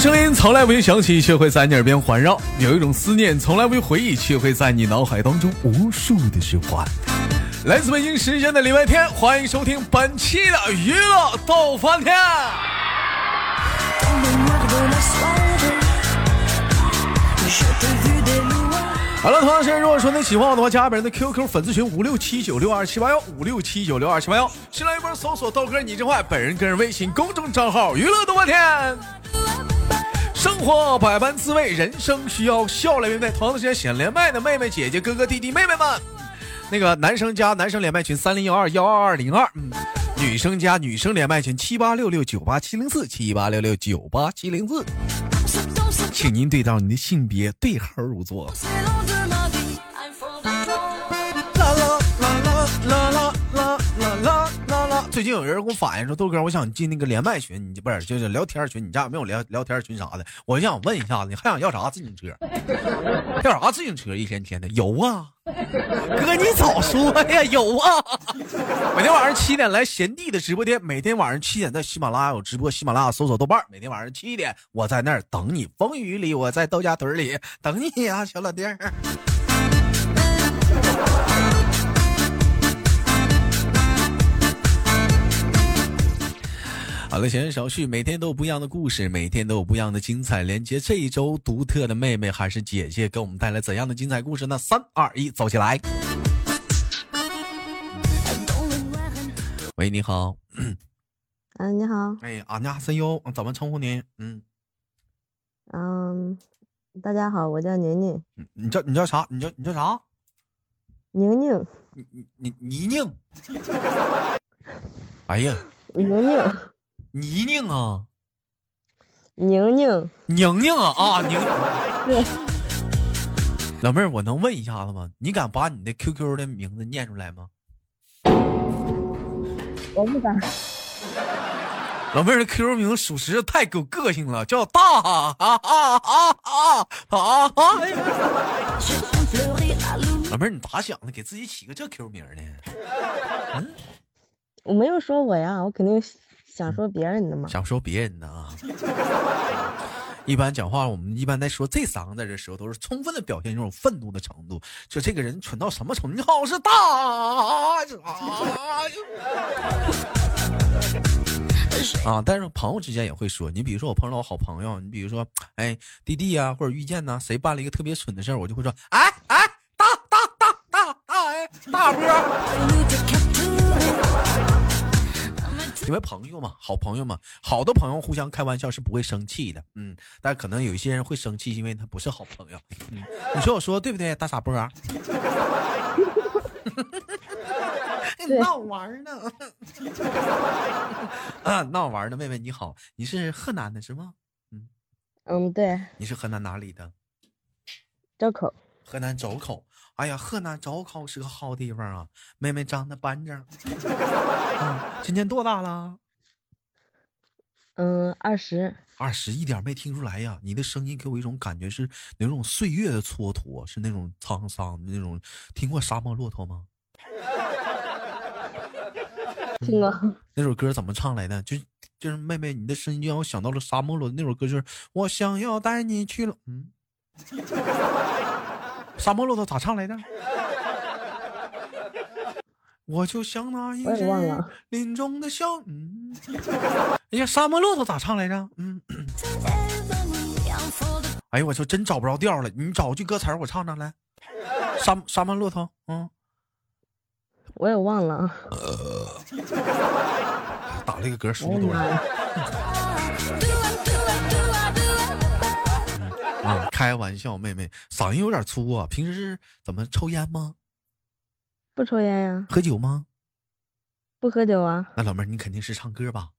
声音从来不用响起，却会在你耳边环绕；有一种思念从来不用回忆，却会在你脑海当中无数的循环。来自北京时间的礼拜天，欢迎收听本期的娱乐逗翻天。好了，同样时间，如果说你喜欢我的话，加本人的 QQ 粉丝群五六七九六二七八幺五六七九六二七八幺，新来一波搜索豆哥你真坏，本人个人微信公众账号娱乐逗翻天。生活百般滋味，人生需要笑来面对。同样的时间，想连麦的妹妹、姐姐、哥哥、弟弟、妹妹们，那个男生加男生连麦群三零幺二幺二二零二，嗯，女生加女生连麦群七八六六九八七零四七八六六九八七零四，请您对照您的性别，对号入座。最近有人给我反映说，豆哥，我想进那个连麦群，你不是就是聊天群，你家有没有聊聊天群啥的？我就想问一下子，你还想要啥自行车？要啥自行车？一天天的有啊，哥你早说呀，有啊！每天晚上七点来贤弟的直播间，每天晚上七点在喜马拉雅有直播，喜马拉雅搜索豆瓣，每天晚上七点我在那儿等你，风雨里我在豆家屯里等你呀，小老弟儿。了，闲言少叙，每天都有不一样的故事，每天都有不一样的精彩连接。这一周独特的妹妹还是姐姐，给我们带来怎样的精彩故事呢？三二一，走起来！喂，你好。嗯，你好。哎，俺家声优，怎么称呼您？嗯嗯，大家好，我叫宁宁。你叫你叫啥？你叫你叫啥？宁宁。你你你妮宁。哎呀，宁宁。妮宁啊，宁宁，宁宁啊啊宁。老妹儿，我能问一下子吗？你敢把你的 QQ 的名字念出来吗？我不敢。老妹儿的 QQ 名属实太有个性了，叫大啊啊啊啊啊！老妹儿，你咋想的？给自己起个这 QQ 名呢？嗯，我没有说我呀，我肯定。想说别人的吗？想说别人的啊。一般讲话，我们一般在说这三个字的时候，都是充分的表现这种愤怒的程度。就这个人蠢到什么程度？你好，是大 啊！但是朋友之间也会说，你比如说我碰到我好朋友，你比如说哎弟弟呀，或者遇见呐，谁办了一个特别蠢的事儿，我就会说哎哎大大大大大哎大波。因为朋友嘛，好朋友嘛，好的朋友互相开玩笑是不会生气的，嗯，但可能有一些人会生气，因为他不是好朋友。嗯，你说我说对不对，大傻波？闹玩呢？啊，闹玩呢，妹妹你好，你是河南的是吗？嗯，嗯，对。你是河南哪里的？周口。河南周口。哎呀，河南周口是个好地方啊！妹妹长得板正，今年多大了？嗯，二十。二十一点没听出来呀！你的声音给我一种感觉是那种岁月的蹉跎，是那种沧桑的那种。听过《沙漠骆驼》吗？听过。那首歌怎么唱来的？就就是妹妹，你的声音让我想到了《沙漠骆驼》那首歌，就是我想要带你去了。嗯。沙漠骆驼咋唱来着？我就像那一只林中的小嗯，哎呀，沙漠骆驼咋唱来着？嗯，哎呀，我就真找不着调了。你找句歌词我唱唱来。沙沙漠骆驼，嗯，我也忘了。打了一个嗝，舒服多了。开玩笑，妹妹嗓音有点粗啊。平时是怎么抽烟吗？不抽烟呀。喝酒吗？不喝酒啊。那老妹儿，你肯定是唱歌吧？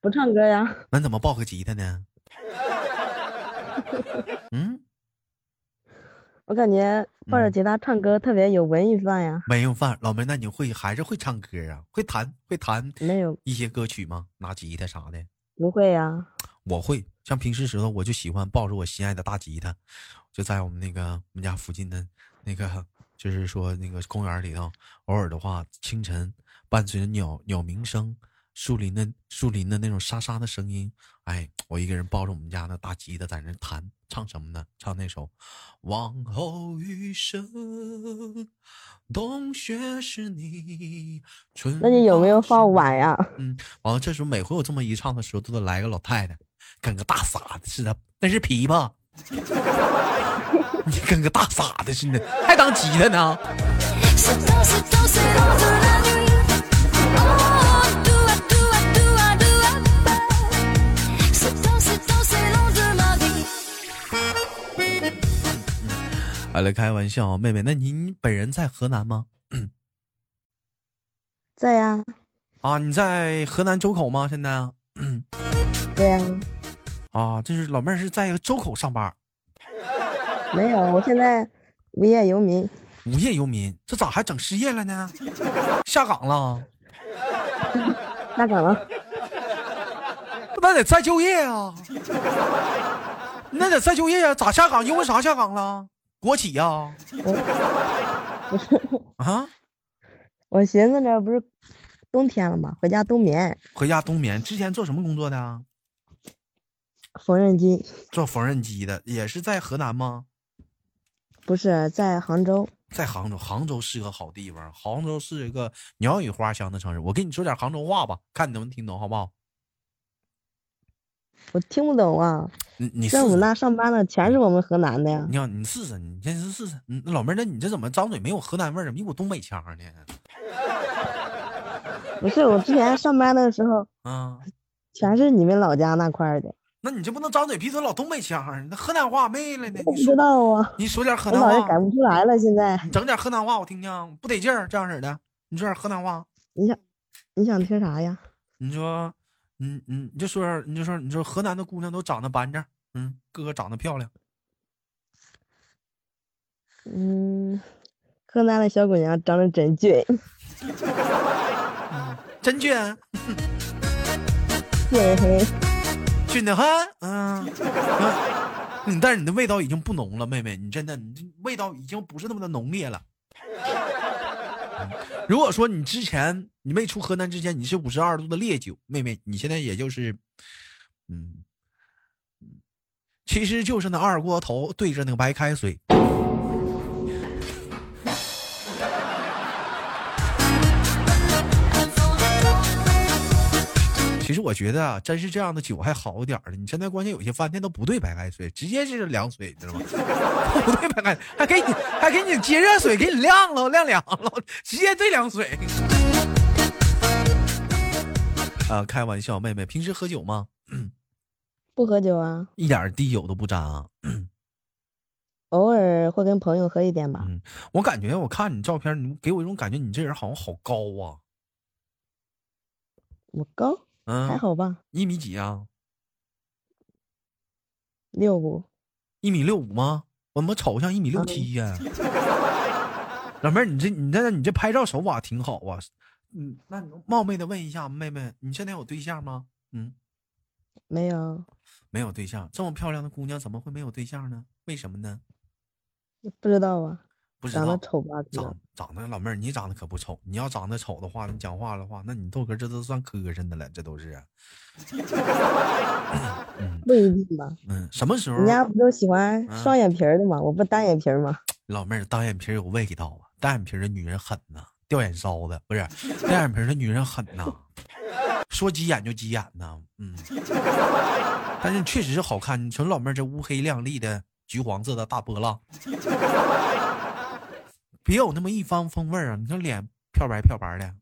不唱歌呀。那怎么抱个吉他呢？嗯，我感觉抱着吉他唱歌特别有文艺范呀。文艺范，老妹儿，那你会还是会唱歌啊？会弹会弹没有一些歌曲吗？拿吉他啥的？不会呀。我会像平时时候，我就喜欢抱着我心爱的大吉他，就在我们那个我们家附近的那个，就是说那个公园里头，偶尔的话，清晨伴随着鸟鸟鸣声，树林的树林的那种沙沙的声音，哎，我一个人抱着我们家那大吉他在那弹，唱什么呢？唱那首《往后余生》，冬雪是你。春那你有没有放晚呀？嗯，完了，这时候每回我这么一唱的时候，都得来个老太太，跟个大傻子似的，那是琵琶。你跟个大傻子似的，还当吉他呢？来开玩笑，妹妹，那您本人在河南吗？在呀。啊，你在河南周口吗？现在？对呀。啊，这是老妹儿是在周口上班。没有，我现在无业游民。无业游民，这咋还整失业了呢？下岗了？下岗了？那得再就业啊！那得再就业啊？咋下岗？因为啥下岗了？国企呀？不是啊？我寻思着，不是冬天了吗？回家冬眠。回家冬眠。之前做什么工作的？缝纫机。做缝纫机的，也是在河南吗？不是在杭州，在杭州，杭州是个好地方，杭州是一个鸟语花香的城市。我跟你说点杭州话吧，看你能不能听懂，好不好？我听不懂啊。你你在我们那上班的全是我们河南的呀。你你试试，你先试试。那老妹儿，那你这怎么张嘴没有河南味儿？怎么一股东北腔呢？不是，我之前上班的时候，啊，全是你们老家那块儿的。那你就不能张嘴闭嘴老东北腔那河南话没了呢？不知道啊。你说点河南话。我改不出来了，现在。整点河南话我听听，不得劲儿这样式的。你说点河南话。你想，你想听啥呀？你说，嗯嗯，你就说，你就说，你说河南的姑娘都长得板正，嗯，个个长得漂亮。嗯，河南的小姑娘长得真俊。真俊。嘿嘿。俊的很，嗯，嗯，但是你的味道已经不浓了，妹妹，你真的，你这味道已经不是那么的浓烈了。如果说你之前你没出河南之前你是五十二度的烈酒，妹妹，你现在也就是，嗯，其实就是那二锅头对着那个白开水。其实我觉得啊，真是这样的酒还好点儿的。你现在关键有些饭店都不兑白开水，直接是凉水，知道吗？不兑白开，还给你还给你接热水，给你晾了晾凉了，直接兑凉水。啊，开玩笑，妹妹，平时喝酒吗？不喝酒啊，一点滴酒都不沾啊。偶尔会跟朋友喝一点吧。嗯，我感觉我看你照片，你给我一种感觉，你这人好像好高啊。我高。嗯，还好吧。一米几啊？六五。一米六五吗？我怎么瞅像一米六七呀？老妹儿，你这你这你这拍照手法挺好啊。嗯，那你冒昧的问一下，妹妹，你现在有对象吗？嗯，没有。没有对象，这么漂亮的姑娘怎么会没有对象呢？为什么呢？不知道啊。长得丑吧？长长得老妹儿，你长得可不丑。你要长得丑的话，你讲话的话，那你豆哥这都算磕碜的了，这都是。不一定吧？嗯，什么时候？人家不都喜欢双眼皮的吗？我不单眼皮吗？老妹儿，单眼皮有味道啊！单眼皮的女人狠呐，掉眼梢的不是？单眼皮的女人狠呐，说急眼就急眼呐。嗯，但是确实是好看。你瞅老妹儿这乌黑亮丽的橘黄色的大波浪。别有那么一方风味儿啊！你看脸漂白漂白的。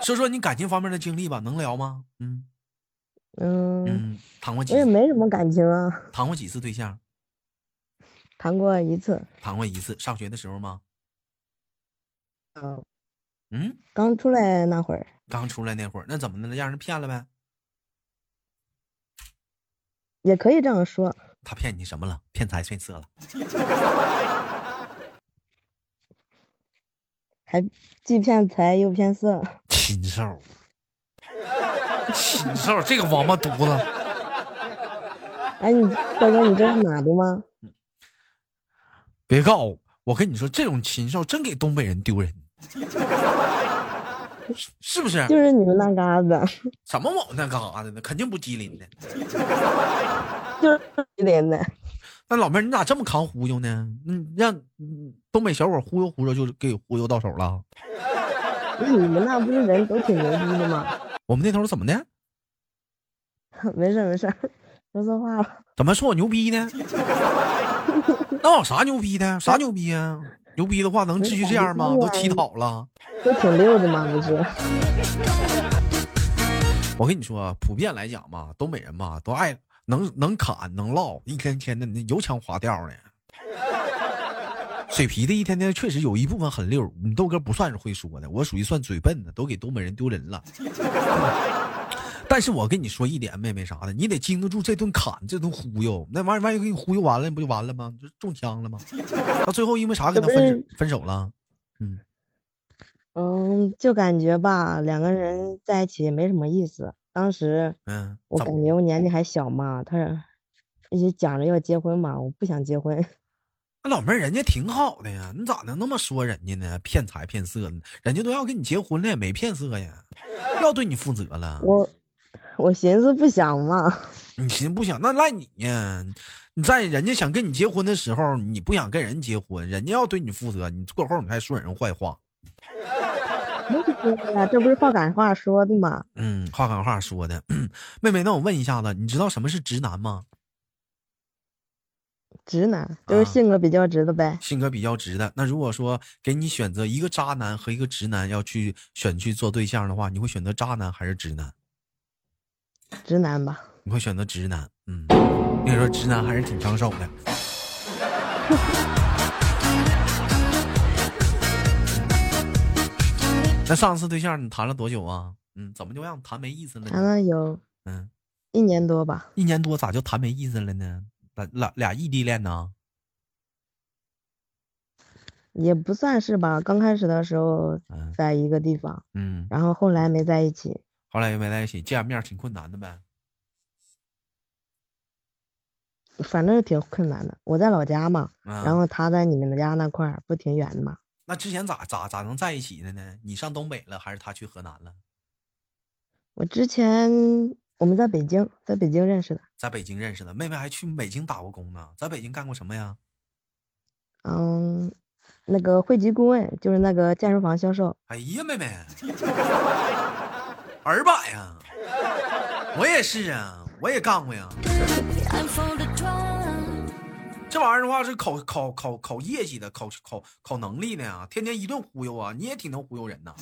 说说你感情方面的经历吧，能聊吗？嗯嗯嗯谈过几次？我也没什么感情啊。谈过几次对象？谈过一次。谈过一次，上学的时候吗？嗯。嗯。刚出来那会儿。刚出来那会儿，那怎么的了？让人骗了呗？也可以这样说。他骗你什么了？骗财骗色了？还既骗财又骗色？禽兽！禽兽！这个王八犊子！哎，你大哥，你这是哪的吗？别告我！我跟你说，这种禽兽真给东北人丢人。是不是？就是你们那嘎子。什么我们那嘎子呢？肯定不吉林的。就是吉林的。那老妹儿，你咋这么扛忽悠呢？嗯，让东北小伙忽悠忽悠，就给忽悠到手了。你们那不是人都挺牛逼的吗？我们那头怎么的？没事没事，说错话了。怎么说我牛逼呢？那我啥牛逼的？啥牛逼啊？牛逼的话能继续这样吗？都乞讨了。都挺溜的嘛？不是。我跟你说，普遍来讲嘛，东北人嘛都爱能能侃能唠，一天天的那油腔滑调的。水皮的一天天确实有一部分很溜，你豆哥不算是会说的，我属于算嘴笨的，都给东北人丢人了。但是我跟你说一点，妹妹啥的，你得经得住这顿砍，这顿忽悠，那玩意儿万一给你忽悠完了，不就完了吗？就中枪了吗？到最后因为啥跟他分分手了？嗯嗯，就感觉吧，两个人在一起没什么意思。当时嗯，我感觉我年纪还小嘛，他一直讲着要结婚嘛，我不想结婚。那老妹儿人家挺好的呀，你咋能那么说人家呢？骗财骗色呢？人家都要跟你结婚了，也没骗色呀，要对你负责了。我。我寻思不想嘛，你寻思不想，那赖你呀！你在人家想跟你结婚的时候，你不想跟人结婚，人家要对你负责，你过后你还说人坏话。没说呀，这不是话赶话说的吗？嗯，话赶话说的。妹妹，那我问一下子，你知道什么是直男吗？直男就是性格比较直的呗。性格比较直的，那如果说给你选择一个渣男和一个直男要去选去做对象的话，你会选择渣男还是直男？直男吧，你会选择直男，嗯，你说直男还是挺抢手的。那上次对象你谈了多久啊？嗯，怎么就让你谈没意思了？谈了有嗯一年多吧。一年多咋就谈没意思了呢？俩俩俩异地恋呢？也不算是吧，刚开始的时候在一个地方，嗯，然后后来没在一起。后来又没在一起，见面挺困难的呗。反正挺困难的。我在老家嘛，然后他在你们家那块儿，不挺远的吗？那之前咋咋咋能在一起的呢？你上东北了，还是他去河南了？我之前我们在北京，在北京认识的。在北京认识的，妹妹还去北京打过工呢。在北京干过什么呀？嗯，那个会籍顾问，就是那个健身房销售。哎呀，妹妹。儿把呀，我也是啊，我也干过呀。这玩意儿的话是考考考考业绩的，考考考能力的呀。天天一顿忽悠啊，你也挺能忽悠人呐。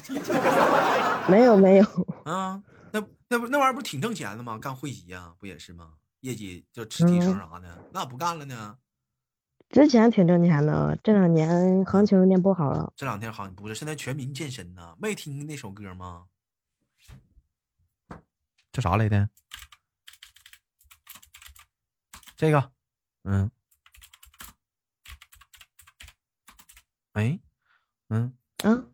没有没有啊，那那不那玩意儿不挺挣钱的吗？干会籍呀，不也是吗？业绩就吃提成啥的，那不干了呢？之前挺挣钱的，这两年行情有点不好了。这两天行情不是，现在全民健身呢，没听那首歌吗？叫啥来的？这个，嗯，哎，嗯，嗯，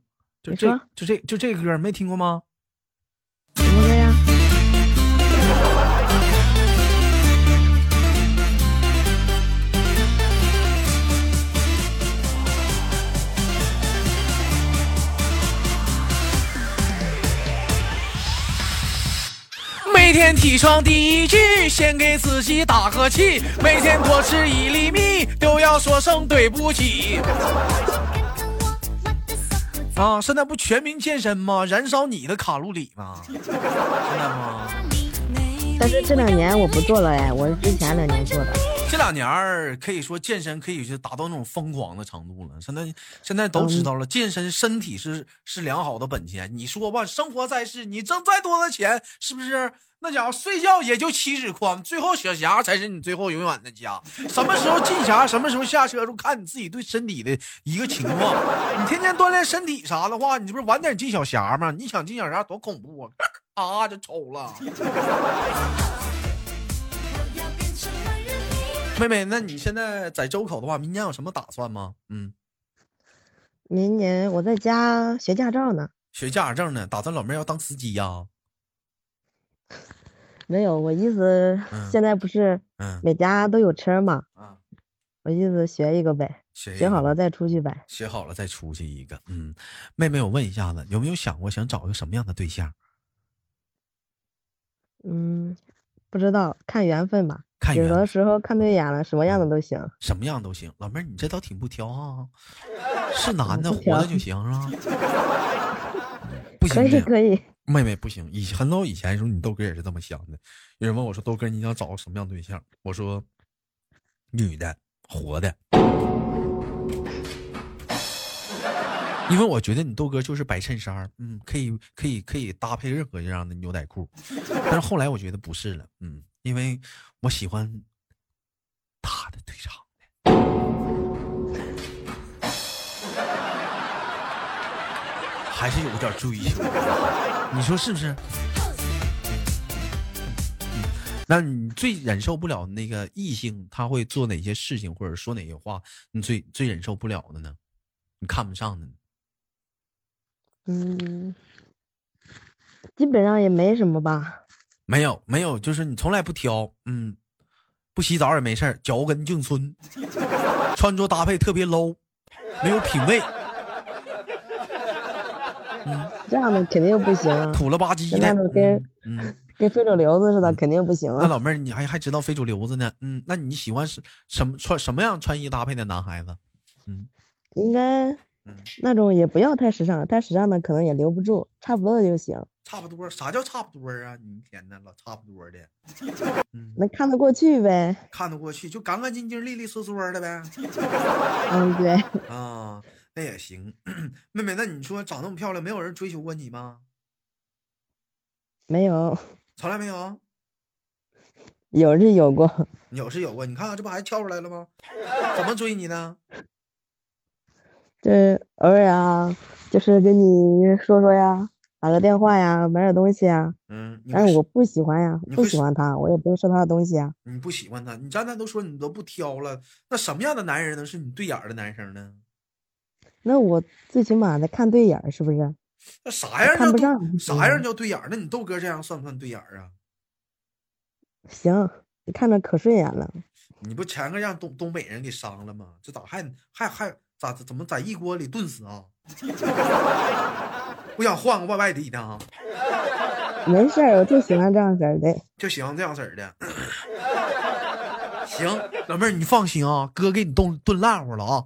就这，就这，就这歌没听过吗？每天起床第一句，先给自己打个气。每天多吃一粒米，都要说声对不起。啊，现在不全民健身吗？燃烧你的卡路里吗？现在吗？但是这两年我不做了哎，我是之前两年做的。这两年可以说健身可以是达到那种疯狂的程度了。现在现在都知道了，健身身体是是良好的本钱。你说吧，生活在世，你挣再多的钱，是不是？那家伙睡觉也就七尺宽，最后小霞才是你最后永远的家。什么时候进霞，什么时候下车，就看你自己对身体的一个情况。你天天锻炼身体啥的话，你这不是晚点进小霞吗？你想进小霞多恐怖啊！啊，就抽了。妹妹，那你现在在周口的话，明年有什么打算吗？嗯，明年我在家学驾照呢。学驾驶证呢？打算老妹要当司机呀？没有，我意思现在不是每家都有车吗？我意思学一个呗，学好了再出去呗。学好了再出去一个，嗯，妹妹，我问一下子，有没有想过想找一个什么样的对象？嗯，不知道，看缘分吧。看有的时候看对眼了，什么样的都行。什么样都行，老妹儿，你这倒挺不挑啊。是男的活的就行是吧？不行，可以可以。妹妹不行，以很早以前的时候，你豆哥也是这么想的。有人问我说：“豆哥，你想找个什么样对象？”我说：“女的。”活的，因为我觉得你豆哥就是白衬衫，嗯，可以可以可以搭配任何这样的牛仔裤，但是后来我觉得不是了，嗯，因为我喜欢大的腿长的，还是有点追求，你说是不是？那你最忍受不了那个异性，他会做哪些事情或者说哪些话，你最最忍受不了的呢？你看不上的呢？嗯，基本上也没什么吧。没有没有，就是你从来不挑，嗯，不洗澡也没事脚跟净村，穿着搭配特别 low，没有品味。嗯，这样的肯定不行，土了吧唧的，跟嗯。跟非主流子似的，肯定不行啊。那老妹儿，你还还知道非主流子呢？嗯，那你喜欢是什么穿什么样穿衣搭配的男孩子？嗯，应该，那种也不要太时尚，太时尚的可能也留不住，差不多的就行。差不多？啥叫差不多啊？你天呐，老差不多的。嗯，能看得过去呗？看得过去，就干干净净、利利索索的呗。嗯，对。啊，那也行。妹妹，那你说长那么漂亮，没有人追求过你吗？没有。从来没有，有是有过，有是有过。你看看，这不还跳出来了吗？怎么追你呢？这偶尔啊，就是跟你说说呀，打个电话呀，买点东西呀。嗯。但是我不喜欢呀，不喜欢他，我也不用收他的东西啊。你不喜欢他？你刚才都说你都不挑了，那什么样的男人能是你对眼的男生呢？那我最起码得看对眼，是不是？那啥样叫啥样叫对眼那你豆哥这样算不算对眼啊？行，你看着可顺眼了。你不前个让东东北人给伤了吗？这咋还还还咋怎么在一锅里炖死啊？我想换个外外地的啊？没事儿，我就喜欢这样式儿的。就喜欢这样式儿的。行，老妹儿你放心啊，哥给你炖炖烂乎了啊。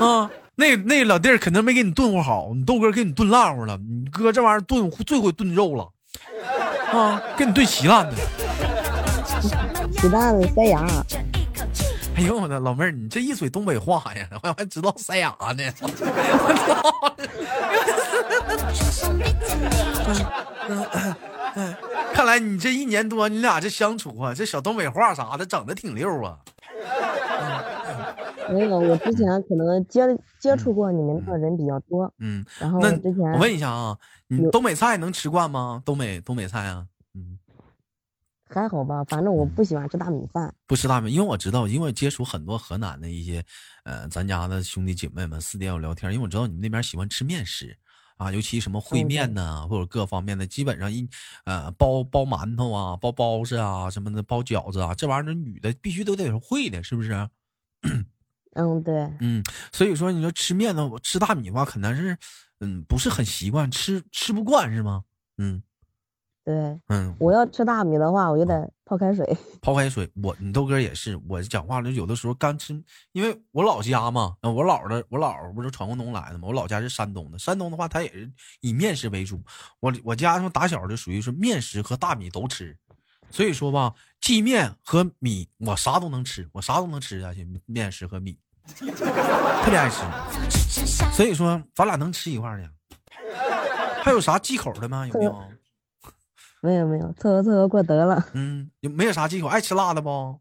啊。那那老弟儿肯定没给你炖乎好，你豆哥给你炖烂乎了。你哥这玩意儿炖最会炖肉了，啊，给你炖稀烂的，稀烂的塞牙。哎呦我的老妹儿，你这一嘴东北话呀，我还知道塞牙呢。看来你这一年多，你俩这相处啊，这小东北话啥的整的挺溜啊。没有，我之前可能接接触过你们那人比较多，嗯，然后之前我问一下啊，你东北菜能吃惯吗？东北东北菜啊，嗯，还好吧，反正我不喜欢吃大米饭，不吃大米，因为我知道，因为接触很多河南的一些，呃，咱家的兄弟姐妹们私底下聊天，因为我知道你们那边喜欢吃面食啊，尤其什么烩面呐，或者各方面的，基本上一呃包包馒头啊，包包子啊什么的，包饺子啊，这玩意儿女的必须都得是会的，是不是？嗯，对，嗯，所以说你说吃面呢，我吃大米的话，可能是，嗯，不是很习惯，吃吃不惯是吗？嗯，对，嗯，我要吃大米的话，我就得泡开水。泡开水，我你豆哥也是，我讲话就，有的时候干吃，因为我老家嘛，我姥的，我姥不是闯关东来的嘛，我老家是山东的，山东的话，他也是以面食为主。我我家说打小就属于是面食和大米都吃，所以说吧，鸡面和米，我啥都能吃，我啥都能吃下去，面食和米。特别爱吃，所以说咱俩能吃一块儿去。还有啥忌口的吗？有没有？没有没有，凑合凑合过得了。嗯，有没有啥忌口？爱吃辣的不？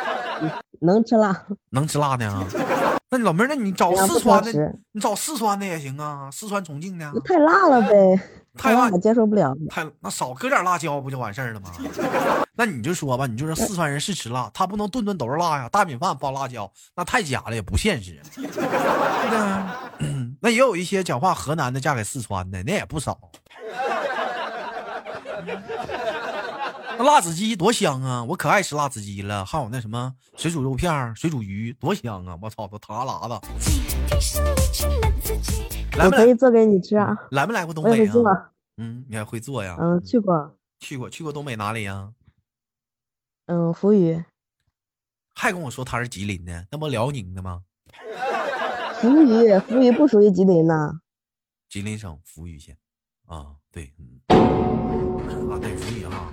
能吃辣，能吃辣的啊。那你老妹儿，那你找四川的，你找四川的也行啊，四川重庆的。太辣了呗，太辣我接受不了。太那少搁点辣椒不就完事儿了吗？那你就说吧，你就说四川人是吃辣，他不能顿顿都是辣呀，大米饭包辣椒那太假了，也不现实。对 那也有一些讲话河南的嫁给四川的，那也不少。那辣子鸡多香啊！我可爱吃辣子鸡了，还有那什么水煮肉片、水煮鱼，多香啊！我操，都糖拉子。我可以做给你吃啊！来没来过东北啊？嗯，你还会做呀？嗯，去过，去过，去过东北哪里呀？嗯，扶余。还跟我说他是吉林的，那不辽宁的吗？扶余，扶余不属于吉林呐。吉林省扶余县。啊，对，嗯，啊，对，扶余哈。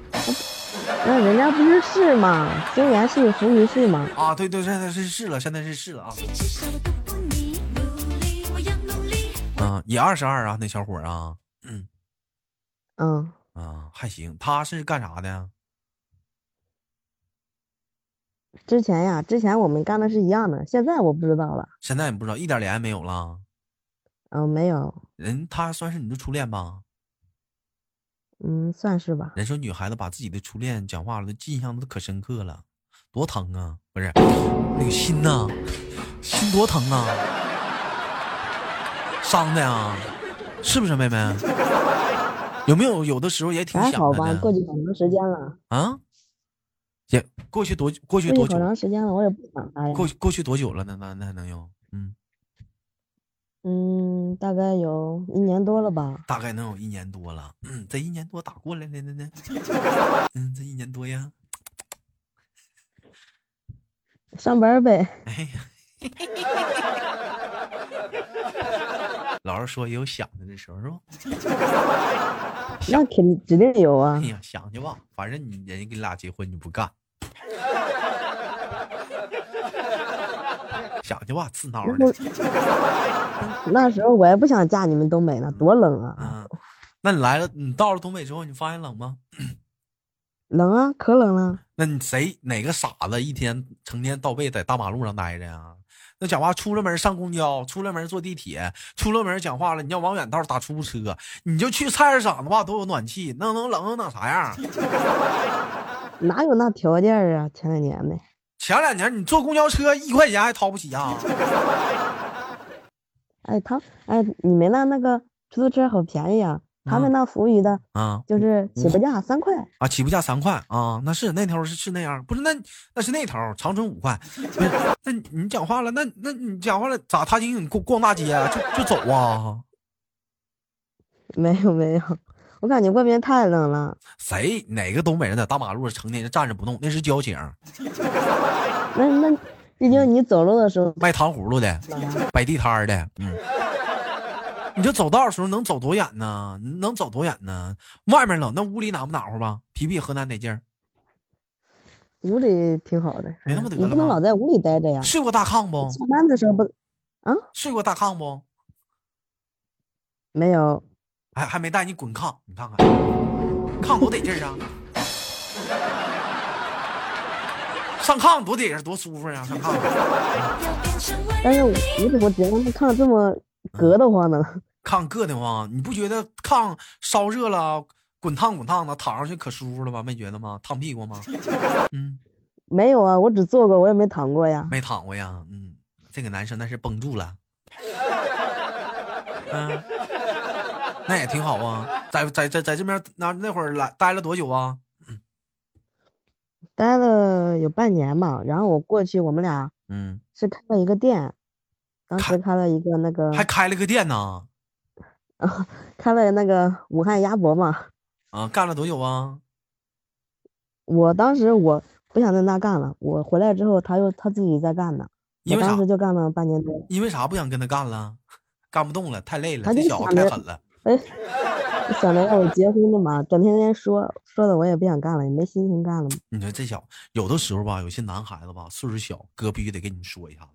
那人家不是是吗？兴源市、扶余市吗？啊，对对，现在是是了，现在是是了啊。嗯，也二十二啊，那小伙啊，嗯，嗯，啊，还行。他是干啥的？之前呀，之前我们干的是一样的，现在我不知道了。现在你不知道，一点联系没有了。嗯，没有。人他算是你的初恋吧？嗯，算是吧。人说女孩子把自己的初恋讲话了，都印象都可深刻了，多疼啊！不是那个心呐，心多疼啊，伤的呀，是不是妹妹？有没有有的时候也挺想的？还好吧，过去好长时间了。啊？也过去多过去多久？好长时间了，我也不想他呀。过过去多久了呢？那那还能有？嗯嗯，大概有一年多了吧。大概能有一年多了。嗯，这一年多咋过来的呢？嗯，这一年多呀。上班呗。哎呀。老实说，也有想的的时候，是吧？那肯定指定有啊！哎呀，想去吧，反正你人家跟你俩结婚，你不干。想去吧，刺挠的。那时候我也不想嫁你们东北呢，多冷啊！嗯，那你来了，你到了东北之后，你发现冷吗？冷啊，可冷了。那你谁哪个傻子一天成天到背在大马路上待着呀？那讲话出了门上公交，出了门坐地铁，出了门讲话了。你要往远道打出租车，你就去菜市场的话都有暖气，那能冷能啥样？哪有那条件啊？前两年的，前两年你坐公交车一块钱还掏不起啊？哎，他哎，你们那那个出租车好便宜啊。他们那服务的啊，就是起步价三块啊，起步价三块啊，那是那头是是那样，不是那那是那头长春五块，那你讲话了，那那你讲话了咋？他请你逛逛大街就就走啊？没有没有，我感觉外面太冷了。谁哪个东北人在大马路上成天站着不动？那是交警。那那 毕竟你走路的时候卖糖葫芦的，摆地摊的，嗯。你就走道的时候能走多远呢？能走多远呢？外面冷，那屋里暖不暖和吧？皮皮河南得劲儿？屋里挺好的，没那么得了。你不能老在屋里待着呀。睡过大炕不？上班的时候不？啊？睡过大炕不？没有。还还没带你滚炕，你看看，炕多得劲儿啊！上炕多得劲，多舒服呀！上炕。但是你怎么觉得那炕这么？硌得慌呢，炕硌得慌，你不觉得炕烧热了，滚烫滚烫的，躺上去可舒服了吧？没觉得吗？烫屁股吗？嗯，没有啊，我只坐过，我也没躺过呀。没躺过呀，嗯，这个男生那是绷住了，嗯，那也挺好啊，在在在在这边那那会儿来待了多久啊？待了有半年吧，然后我过去，我们俩嗯是开了一个店。当时开了一个那个，还开了个店呢，啊，开了那个武汉鸭脖嘛，啊，干了多久啊？我当时我不想在那干了，我回来之后他又他自己在干呢，我当时就干了半年多。因为啥不想跟他干了？干不动了，太累了，这小子太狠了。哎，想着要我结婚的嘛，整天天说说的，我也不想干了，也没心情干了。你说这小子有的时候吧，有些男孩子吧，岁数小，哥必须得跟你说一下子。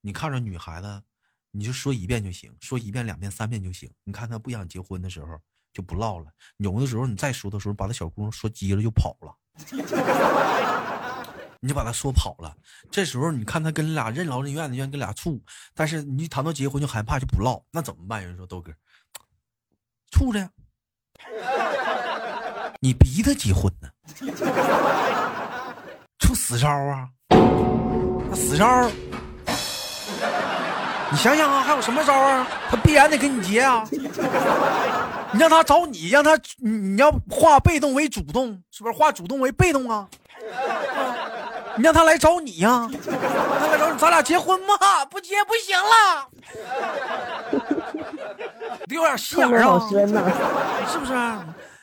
你看着女孩子，你就说一遍就行，说一遍、两遍、三遍就行。你看她不想结婚的时候，就不唠了。有的时候你再说的时候，把那小姑娘说急了就跑了，你就把她说跑了。这时候你看她跟俩任劳任怨的，愿意跟俩处，但是你一谈到结婚就害怕，就不唠，那怎么办？有人说豆哥，处着，你逼他结婚呢？出死招啊？死招？你想想啊，还有什么招啊？他必然得跟你结啊！你让他找你，让他你你要化被动为主动，是不是化主动为被动啊？你让他来找你呀，他来找你，咱俩结婚吧？不结不行了。得有点心眼啊，是不是？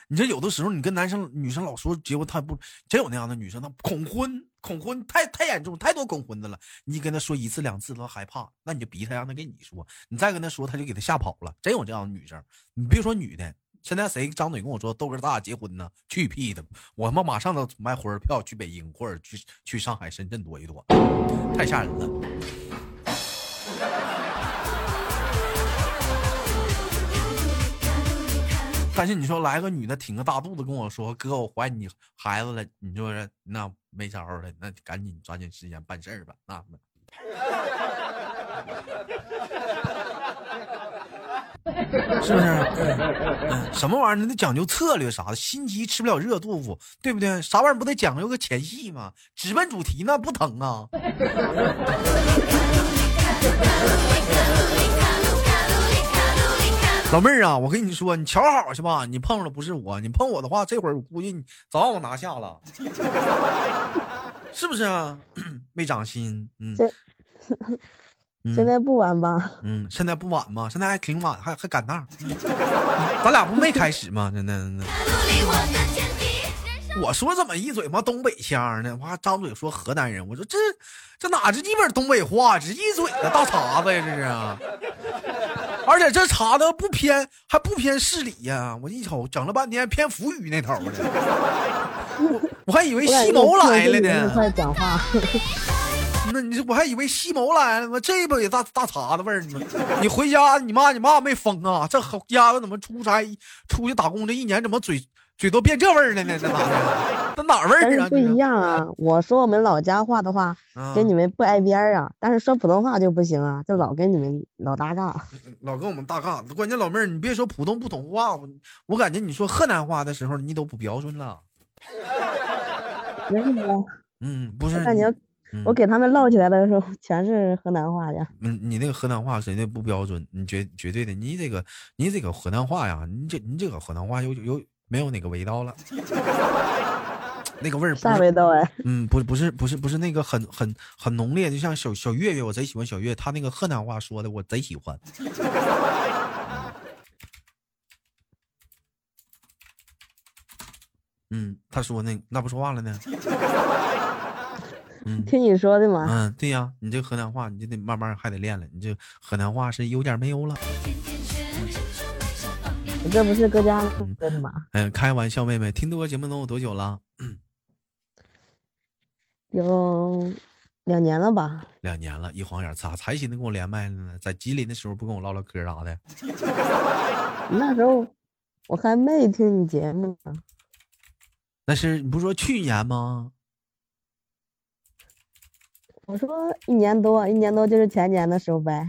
你这有的时候，你跟男生、女生老说结婚，他不真有那样的女生，她恐婚，恐婚太太严重，太多恐婚的了。你跟他说一次两次，他害怕，那你就逼他，让他跟你说。你再跟他说，他就给他吓跑了。真有这样的女生，你别说女的，现在谁张嘴跟我说豆哥咱俩结婚呢？去屁的！我他妈马上都买火车票去北京，或者去去上海、深圳躲一躲，太吓人了。但是你说来个女的挺个大肚子跟我说哥我怀你孩子了，你说那没招了，那赶紧抓紧时间办事儿吧，那是不是？嗯，什么玩意儿？你得讲究策略啥的，心急吃不了热豆腐，对不对？啥玩意儿不得讲究个前戏吗？直奔主题那不疼啊。老妹儿啊，我跟你说，你瞧好去吧。你碰了不是我，你碰我的话，这会儿我估计你早让我拿下了，是不是啊？没长心，嗯。现在不晚吧？嗯，现在不晚吗？现在还挺晚，还还赶趟。咱俩不没开始吗？真的，真的。我说怎么一嘴嘛东北腔呢？我还，张嘴说河南人。我说这这哪是一本东北话，这一嘴的大碴子呀，这是。而且这碴子不偏，还不偏市里呀！我一瞅，整了半天偏福语那头的，我还以为西谋来了呢。快讲话！那你我还以为西谋来了吗？这不也大大碴子味儿吗？你回家，你妈你妈没疯啊？这家伙怎么出差出去打工这一年，怎么嘴嘴都变这味儿了呢？这哪的？这哪味儿啊？不一样啊！我说我们老家话的话，跟你们不挨边儿啊。但是说普通话就不行啊，就老跟你们老搭嘎，老跟我们搭嘎。关键老妹儿，你别说普通不通话，我我感觉你说河南话的时候，你都不标准了。为什么？嗯，不是。感觉我给他们唠起来的时候，全是河南话的。嗯，你那个河南话绝对不标准，你绝绝对的，你这个你这个河南话呀，你这你这个河南话有有没有哪个味道了？那个味儿啥味道哎？嗯，不，不是，不是，不是那个很很很浓烈，就像小小月月，我贼喜欢小月，他那个河南话说的我贼喜欢。嗯，他说那那不说话了呢？嗯，听你说的吗？嗯，对呀，你这河南话你就得慢慢还得练了，你这河南话是有点没有了。你这不是搁家说的吗？嗯，开玩笑，妹妹，听多节目能有多久了？有两年了吧？两年了，一晃眼咋才寻思跟我连麦呢？在吉林的时候不跟我唠唠嗑啥的？那时候我还没听你节目呢。那是你不说去年吗？我说一年多，一年多就是前年的时候呗。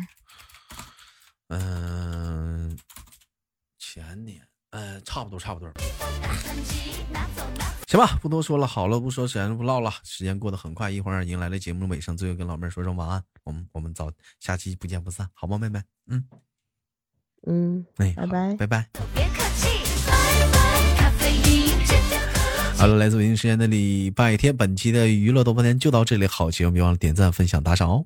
嗯，前年，嗯，差不多，差不多。行吧，不多说了，好了，不说时间不唠了，时间过得很快，一会儿迎来了节目的尾声，最后跟老妹儿说声晚安，我们我们早下期不见不散，好吗，妹妹？嗯嗯，哎，拜拜拜拜。好了，来自北京时间的礼拜天，本期的娱乐豆瓣天就到这里，好节目别忘了点赞、分享、打赏哦。